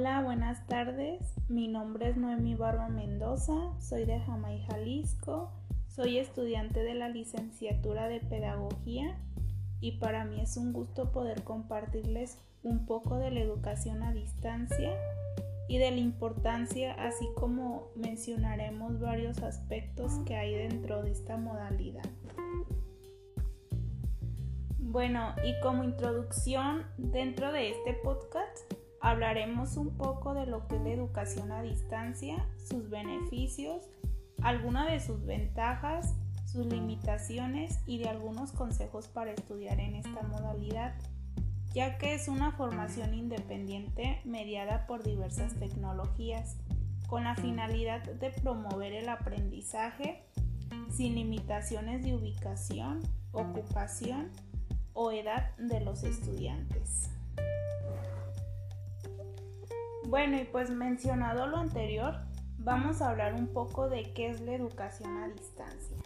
Hola, buenas tardes. Mi nombre es Noemi Barba Mendoza, soy de Jamay, Jalisco, soy estudiante de la licenciatura de Pedagogía y para mí es un gusto poder compartirles un poco de la educación a distancia y de la importancia, así como mencionaremos varios aspectos que hay dentro de esta modalidad. Bueno, y como introducción dentro de este podcast hablaremos un poco de lo que es la educación a distancia, sus beneficios, algunas de sus ventajas, sus limitaciones y de algunos consejos para estudiar en esta modalidad, ya que es una formación independiente mediada por diversas tecnologías, con la finalidad de promover el aprendizaje sin limitaciones de ubicación, ocupación, o edad de los estudiantes. Bueno, y pues mencionado lo anterior, vamos a hablar un poco de qué es la educación a distancia.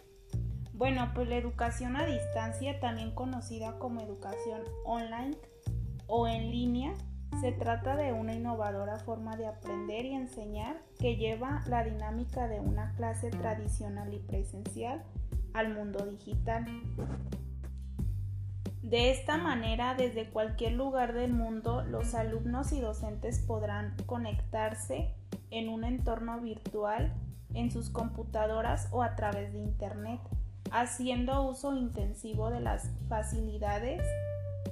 Bueno, pues la educación a distancia, también conocida como educación online o en línea, se trata de una innovadora forma de aprender y enseñar que lleva la dinámica de una clase tradicional y presencial al mundo digital. De esta manera, desde cualquier lugar del mundo, los alumnos y docentes podrán conectarse en un entorno virtual en sus computadoras o a través de Internet, haciendo uso intensivo de las facilidades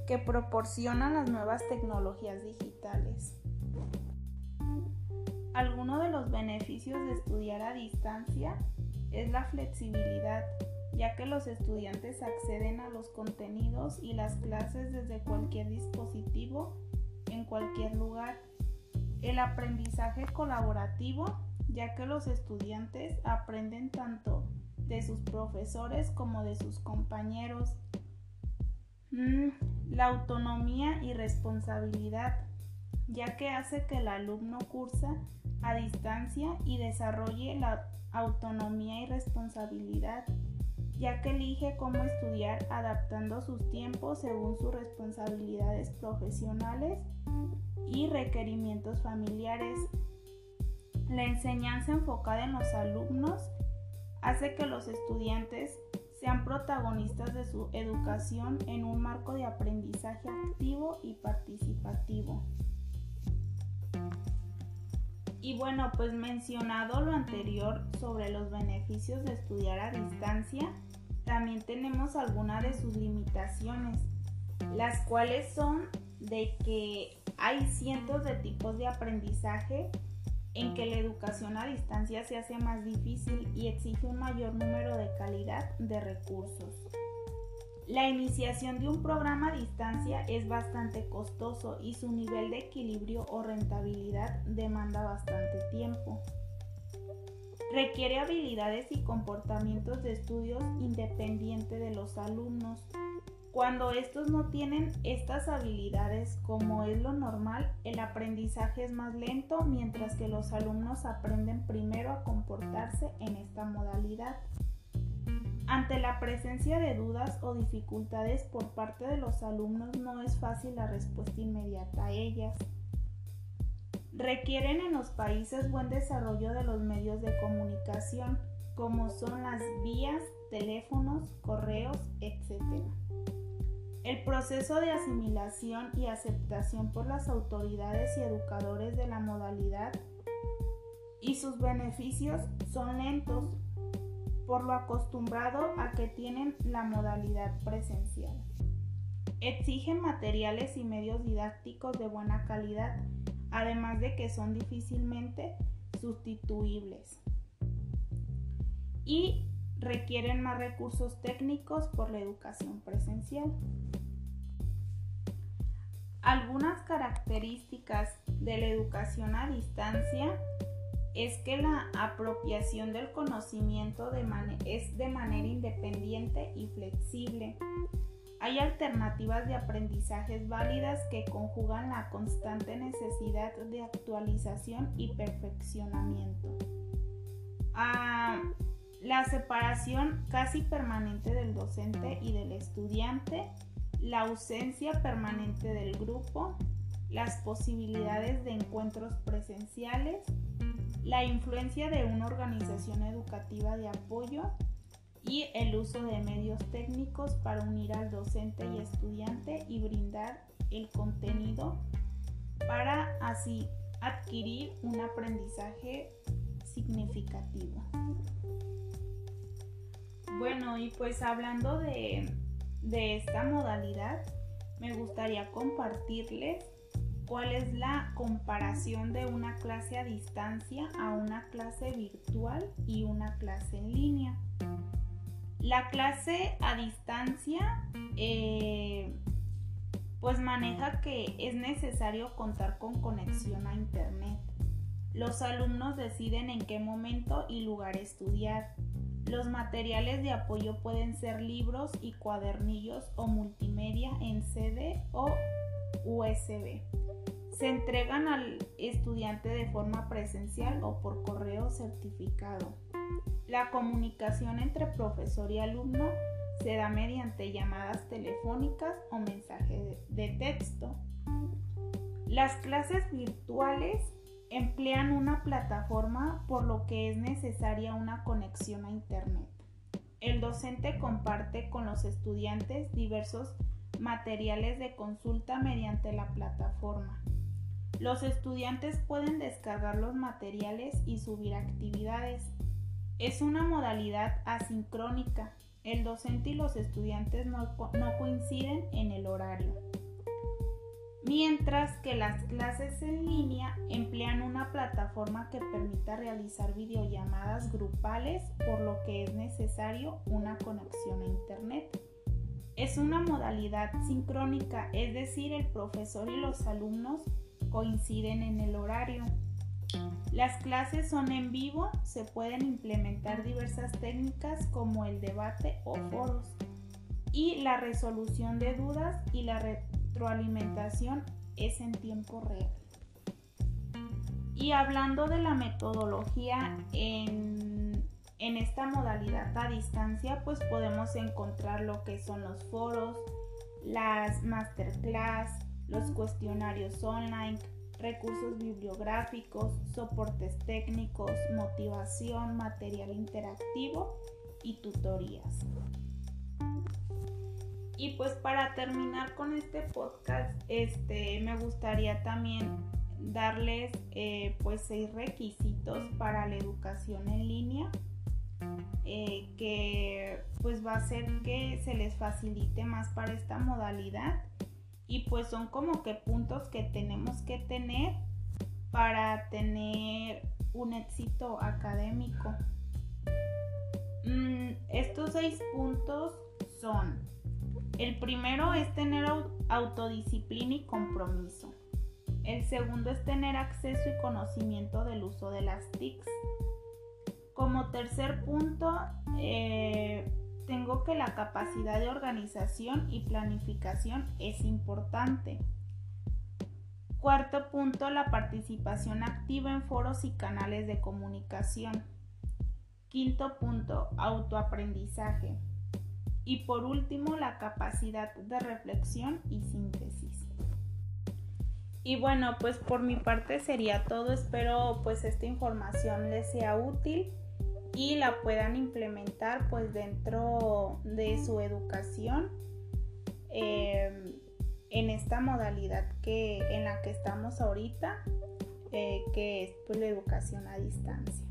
que proporcionan las nuevas tecnologías digitales. Alguno de los beneficios de estudiar a distancia es la flexibilidad ya que los estudiantes acceden a los contenidos y las clases desde cualquier dispositivo, en cualquier lugar. El aprendizaje colaborativo, ya que los estudiantes aprenden tanto de sus profesores como de sus compañeros. Mm, la autonomía y responsabilidad, ya que hace que el alumno cursa a distancia y desarrolle la autonomía y responsabilidad ya que elige cómo estudiar adaptando sus tiempos según sus responsabilidades profesionales y requerimientos familiares. La enseñanza enfocada en los alumnos hace que los estudiantes sean protagonistas de su educación en un marco de aprendizaje activo y participativo. Y bueno, pues mencionado lo anterior sobre los beneficios de estudiar a distancia, también tenemos algunas de sus limitaciones, las cuales son de que hay cientos de tipos de aprendizaje en que la educación a distancia se hace más difícil y exige un mayor número de calidad de recursos. La iniciación de un programa a distancia es bastante costoso y su nivel de equilibrio o rentabilidad demanda bastante tiempo. Requiere habilidades y comportamientos de estudios independiente de los alumnos. Cuando estos no tienen estas habilidades, como es lo normal, el aprendizaje es más lento, mientras que los alumnos aprenden primero a comportarse en esta modalidad. Ante la presencia de dudas o dificultades por parte de los alumnos no es fácil la respuesta inmediata a ellas requieren en los países buen desarrollo de los medios de comunicación, como son las vías, teléfonos, correos, etc. El proceso de asimilación y aceptación por las autoridades y educadores de la modalidad y sus beneficios son lentos por lo acostumbrado a que tienen la modalidad presencial. Exigen materiales y medios didácticos de buena calidad además de que son difícilmente sustituibles y requieren más recursos técnicos por la educación presencial. Algunas características de la educación a distancia es que la apropiación del conocimiento es de manera independiente y flexible hay alternativas de aprendizajes válidas que conjugan la constante necesidad de actualización y perfeccionamiento. Ah, la separación casi permanente del docente y del estudiante, la ausencia permanente del grupo, las posibilidades de encuentros presenciales, la influencia de una organización educativa de apoyo y el uso de medios técnicos para unir al docente y estudiante y brindar el contenido para así adquirir un aprendizaje significativo. Bueno, y pues hablando de, esta modalidad, me gustaría compartirles cuál es la comparación de una clase a distancia a una clase virtual y una clase en línea. La clase a distancia eh, pues maneja que es necesario contar con conexión a Internet. Los alumnos deciden en qué momento y lugar estudiar. Los materiales de apoyo pueden ser libros y cuadernillos o multimedia en CD o USB. Se entregan al estudiante de forma presencial o por correo certificado. La comunicación entre profesor y alumno se da mediante llamadas telefónicas o mensajes de texto. Las clases virtuales emplean una plataforma por lo que es necesaria una conexión a Internet. El docente comparte con los estudiantes diversos materiales de consulta mediante la plataforma. Los estudiantes pueden descargar los materiales y subir actividades. Es una modalidad asincrónica. El docente y los estudiantes no, coinciden en el horario. Mientras que las clases en línea emplean una plataforma que permita realizar videollamadas grupales, por lo que es necesario una conexión a Internet. Es una modalidad sincrónica, es decir, el profesor y los alumnos coinciden en el horario. Las clases son en vivo, se pueden implementar diversas técnicas como el debate o foros y la resolución de dudas y la retroalimentación es en tiempo real. Y hablando de la metodología en, en esta modalidad a distancia, pues podemos encontrar lo que son los foros, las masterclass, los cuestionarios online, recursos bibliográficos, soportes técnicos, motivación, material interactivo y tutorías. Y pues para terminar con este podcast, este, me gustaría también darles eh, pues seis requisitos para la educación en línea eh, que pues va a hacer que se les facilite más para esta modalidad y pues son como que puntos que tenemos que tener para tener un éxito académico. Mm, estos seis puntos son, el primero es tener autodisciplina y compromiso. El segundo es tener acceso y conocimiento del uso de las TICs. Como tercer punto, eh, tengo que la capacidad de organización y planificación es importante. Cuarto punto, la participación activa en foros y canales de comunicación. Quinto punto, autoaprendizaje. Y por último, la capacidad de reflexión y síntesis. Y bueno, pues por mi parte sería todo. Espero pues esta información les sea útil y la puedan implementar pues dentro de su educación em, en esta modalidad que en la que estamos ahorita eh, que es pues, la educación a distancia